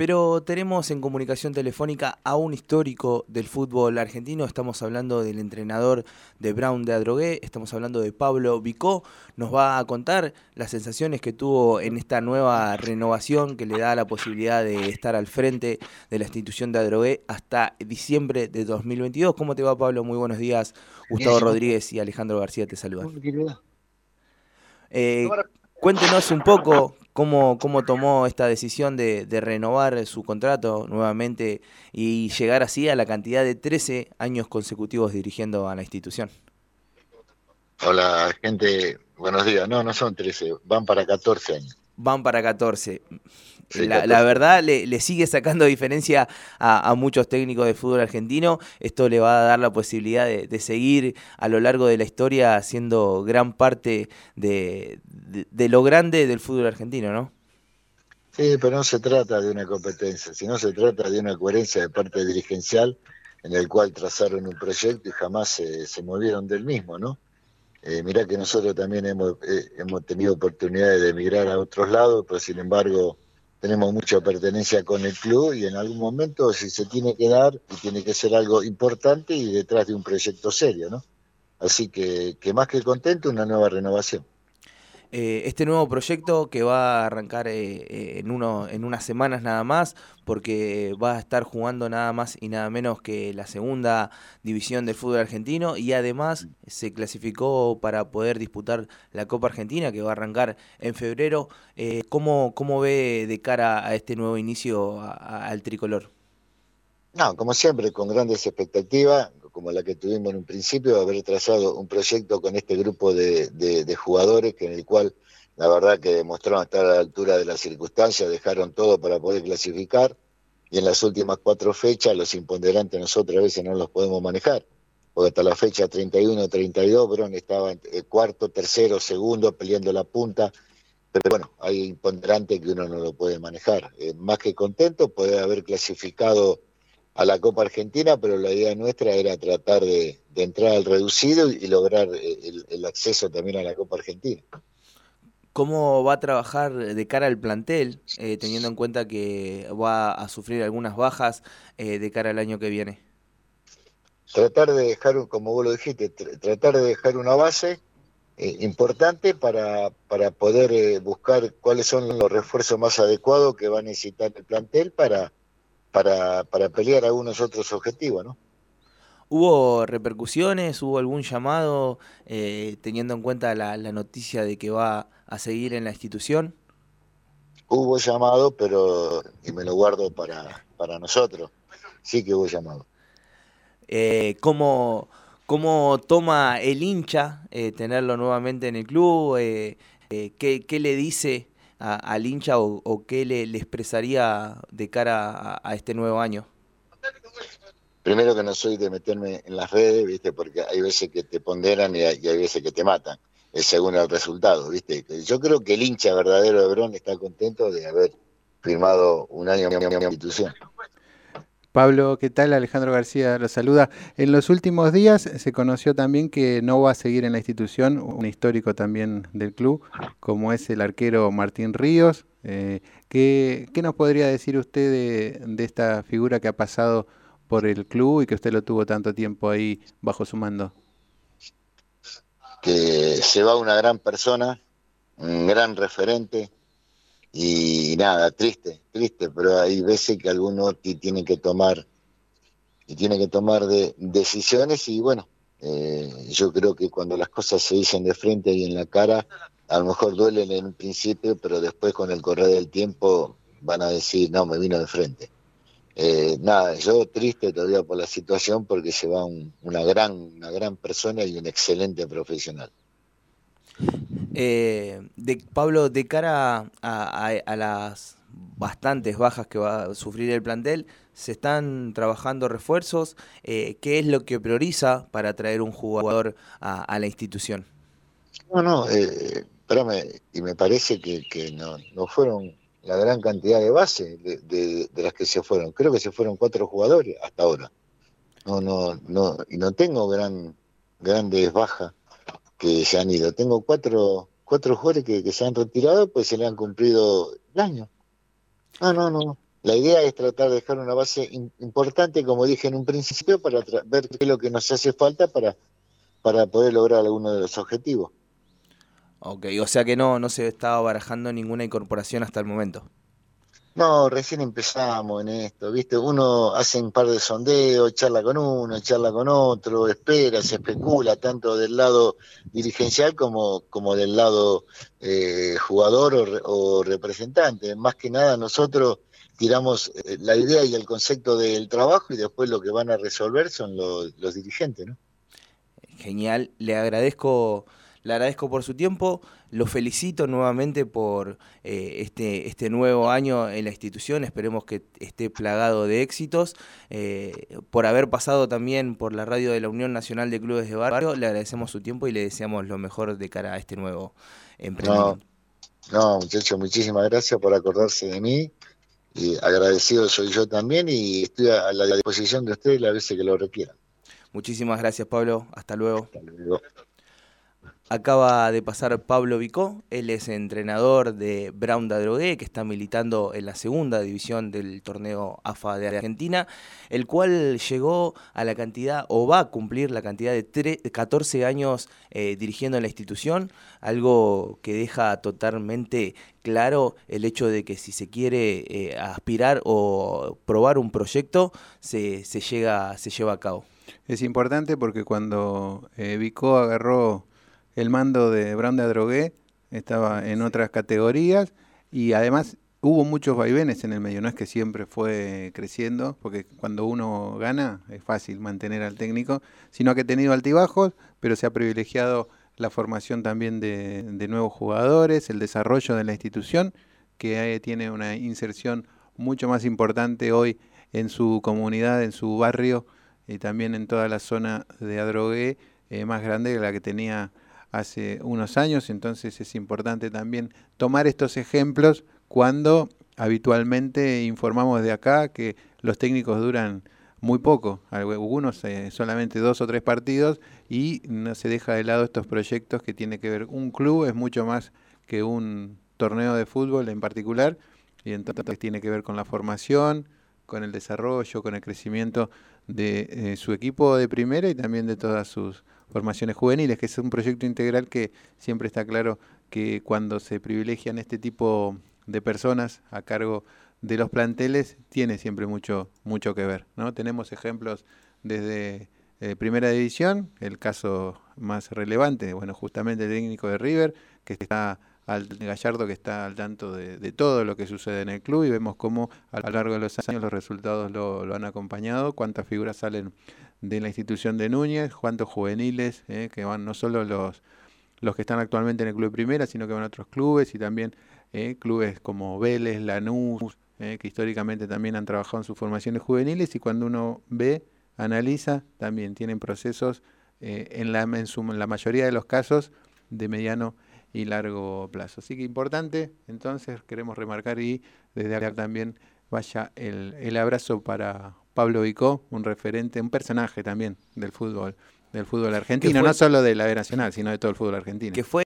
Pero tenemos en comunicación telefónica a un histórico del fútbol argentino. Estamos hablando del entrenador de Brown de Adrogué, estamos hablando de Pablo Vicó. Nos va a contar las sensaciones que tuvo en esta nueva renovación que le da la posibilidad de estar al frente de la institución de Adrogué hasta diciembre de 2022. ¿Cómo te va, Pablo? Muy buenos días. Gustavo Rodríguez y Alejandro García te saludan. Eh, cuéntenos un poco cómo, cómo tomó esta decisión de, renovar su contrato nuevamente y llegar así a la cantidad de 13 años consecutivos dirigiendo a la institución. Hola, gente, buenos días. No, no son 13, van para 14 años. Van para 14 la, verdad le, sigue sacando diferencia a, muchos técnicos de fútbol argentino. Esto le va a dar la posibilidad de, seguir a lo largo de la historia siendo gran parte de, lo grande del fútbol argentino, ¿no? Sí, pero no se trata de una competencia, sino se trata de una coherencia de parte dirigencial en el cual trazaron un proyecto y jamás se, movieron del mismo, ¿no? Eh, mirá que nosotros también hemos, eh, hemos tenido oportunidades de emigrar a otros lados, pero sin embargo tenemos mucha pertenencia con el club y en algún momento si se tiene que dar y tiene que ser algo importante y detrás de un proyecto serio, ¿no? Así que, que más que contento, una nueva renovación. Eh, este nuevo proyecto que va a arrancar eh, eh, en, uno, en unas semanas nada más, porque va a estar jugando nada más y nada menos que la segunda división del fútbol argentino y además se clasificó para poder disputar la Copa Argentina que va a arrancar en febrero. ¿cómo, ¿Cómo ve de cara a este nuevo inicio al tricolor? No, como siempre, con grandes expectativas, como la que tuvimos en un principio, haber trazado un proyecto con este grupo de, jugadores que en el cual la verdad que demostraron estar a la altura de las circunstancias, dejaron todo para poder clasificar y en las últimas cuatro fechas los imponderantes nosotros a veces no los podemos manejar, porque hasta la fecha 31, 32, Bron estaba en cuarto, tercero, segundo, peleando la punta, pero bueno, hay imponderantes que uno no lo puede manejar. Eh, más que contento, poder haber clasificado a la Copa Argentina, pero la idea nuestra era tratar de, entrar al reducido y, lograr eh, el, acceso también a la Copa Argentina. ¿Cómo va a trabajar de cara al plantel, eh, teniendo en cuenta que va a sufrir algunas bajas eh, de cara al año que viene? Tratar de dejar, como vos lo dijiste, tratar de dejar una base importante para, para poder buscar cuáles son los refuerzos más adecuados que va a necesitar el plantel para para, para pelear algunos otros objetivos, ¿no? ¿Hubo repercusiones? ¿Hubo algún llamado eh, teniendo en cuenta la, noticia de que va a seguir en la institución? Hubo llamado, pero y me lo guardo para, para nosotros. Sí que hubo llamado. Eh, ¿cómo, ¿Cómo toma el hincha eh, tenerlo nuevamente en el club? ¿qué, ¿Qué le dice al hincha o, qué le, expresaría de cara a, este nuevo año? Primero que no soy de meterme en las redes, ¿viste? Porque hay veces que te ponderan y hay, veces que te matan. Es según el resultado, ¿viste? Yo creo que el hincha verdadero de Brón está contento de haber firmado un año en mi institución. Pablo, ¿qué tal? Alejandro García lo saluda. En los últimos días se conoció también que no va a seguir en la institución un histórico también del club, como es el arquero Martín Ríos. Eh, ¿qué, nos podría decir usted de, esta figura que ha pasado por el club y que usted lo tuvo tanto tiempo ahí bajo su mando? Que se va una gran persona, un gran referente, y nada, triste, triste, pero hay veces que alguno tiene que tomar y tiene que tomar de, decisiones y bueno, eh, yo creo que cuando las cosas se dicen de frente y en la cara, a lo mejor duelen en un principio, pero después con el correr del tiempo van a decir, no, me vino de frente. Eh, nada, yo triste todavía por la situación porque se va una, gran, una gran persona y un excelente profesional. Eh, de, Pablo, de cara a, las bastantes bajas que va a sufrir el plantel, se están trabajando refuerzos. Eh, ¿Qué es lo que prioriza para traer un jugador a, la institución? No, no, eh, espérame, y me parece que, no, fueron la gran cantidad de bases de, las que se fueron. Creo que se fueron cuatro jugadores hasta ahora. No, no, no, y no tengo gran, grandes bajas que se han ido. Tengo cuatro, cuatro jugadores que, se han retirado, pues se le han cumplido el año. No, no, no. La idea es tratar de dejar una base importante, como dije en un principio, para ver qué es lo que nos hace falta para, para poder lograr alguno de los objetivos. Ok, o sea que no, no se estaba barajando ninguna incorporación hasta el momento. No, recién empezamos en esto, ¿viste? Uno hace un par de sondeos, charla con uno, charla con otro, espera, se especula, tanto del lado dirigencial como, como del lado eh, jugador o, representante. Más que nada nosotros tiramos eh, la idea y el concepto del trabajo y después lo que van a resolver son los dirigentes, ¿no? Genial, le agradezco le agradezco por su tiempo, lo felicito nuevamente por eh, este, este nuevo año en la institución, esperemos que esté plagado de éxitos, eh, por haber pasado también por la radio de la Unión Nacional de Clubes de Barrio, le agradecemos su tiempo y le deseamos lo mejor de cara a este nuevo emprendimiento. No, no muchachos, muchísimas gracias por acordarse de mí. Y agradecido soy yo también y estoy a la disposición de ustedes las veces que lo requieran. Muchísimas gracias, Pablo. Hasta luego. Hasta luego. Acaba de pasar Pablo Vicó, él es entrenador de Brown de Adrogué, que está militando en la segunda división del torneo AFA de Argentina, el cual llegó a la cantidad, o va a cumplir la cantidad de 14 años eh, dirigiendo en la institución, algo que deja totalmente claro el hecho de que si se quiere eh, aspirar o probar un proyecto, se, llega, se lleva a cabo. Es importante porque cuando eh, Vicó agarró el mando de Branda Drogué estaba en otras categorías y además hubo muchos vaivenes en el medio, no es que siempre fue creciendo, porque cuando uno gana es fácil mantener al técnico, sino que ha tenido altibajos, pero se ha privilegiado la formación también de, nuevos jugadores, el desarrollo de la institución, que tiene una inserción mucho más importante hoy en su comunidad, en su barrio y también en toda la zona de Adrogué, eh, más grande que la que tenía hace unos años, entonces es importante también tomar estos ejemplos cuando habitualmente informamos de acá que los técnicos duran muy poco, algunos eh, solamente dos o tres partidos y no se deja de lado estos proyectos que tiene que ver, un club es mucho más que un torneo de fútbol en particular y entonces tiene que ver con la formación, con el desarrollo, con el crecimiento de eh, su equipo de primera y también de todas sus formaciones juveniles, que es un proyecto integral que siempre está claro que cuando se privilegian este tipo de personas a cargo de los planteles tiene siempre mucho mucho que ver, ¿no? Tenemos ejemplos desde eh, Primera División, el caso más relevante, bueno, justamente el técnico de River, que está al Gallardo que está al tanto de, todo lo que sucede en el club y vemos cómo a lo largo de los años los resultados lo, lo han acompañado, cuántas figuras salen de la institución de Núñez, cuántos juveniles, eh, que van no solo los, los que están actualmente en el club de primera, sino que van a otros clubes y también eh, clubes como Vélez, Lanús, eh, que históricamente también han trabajado en sus formaciones juveniles y cuando uno ve, analiza, también tienen procesos en, la, en, su, la mayoría de los casos de mediano y largo plazo. Así que importante, entonces queremos remarcar y desde acá también vaya el, el abrazo para, Pablo Vicó, un referente, un personaje también del fútbol, del fútbol argentino, no solo de la B Nacional, sino de todo el fútbol argentino. Que fue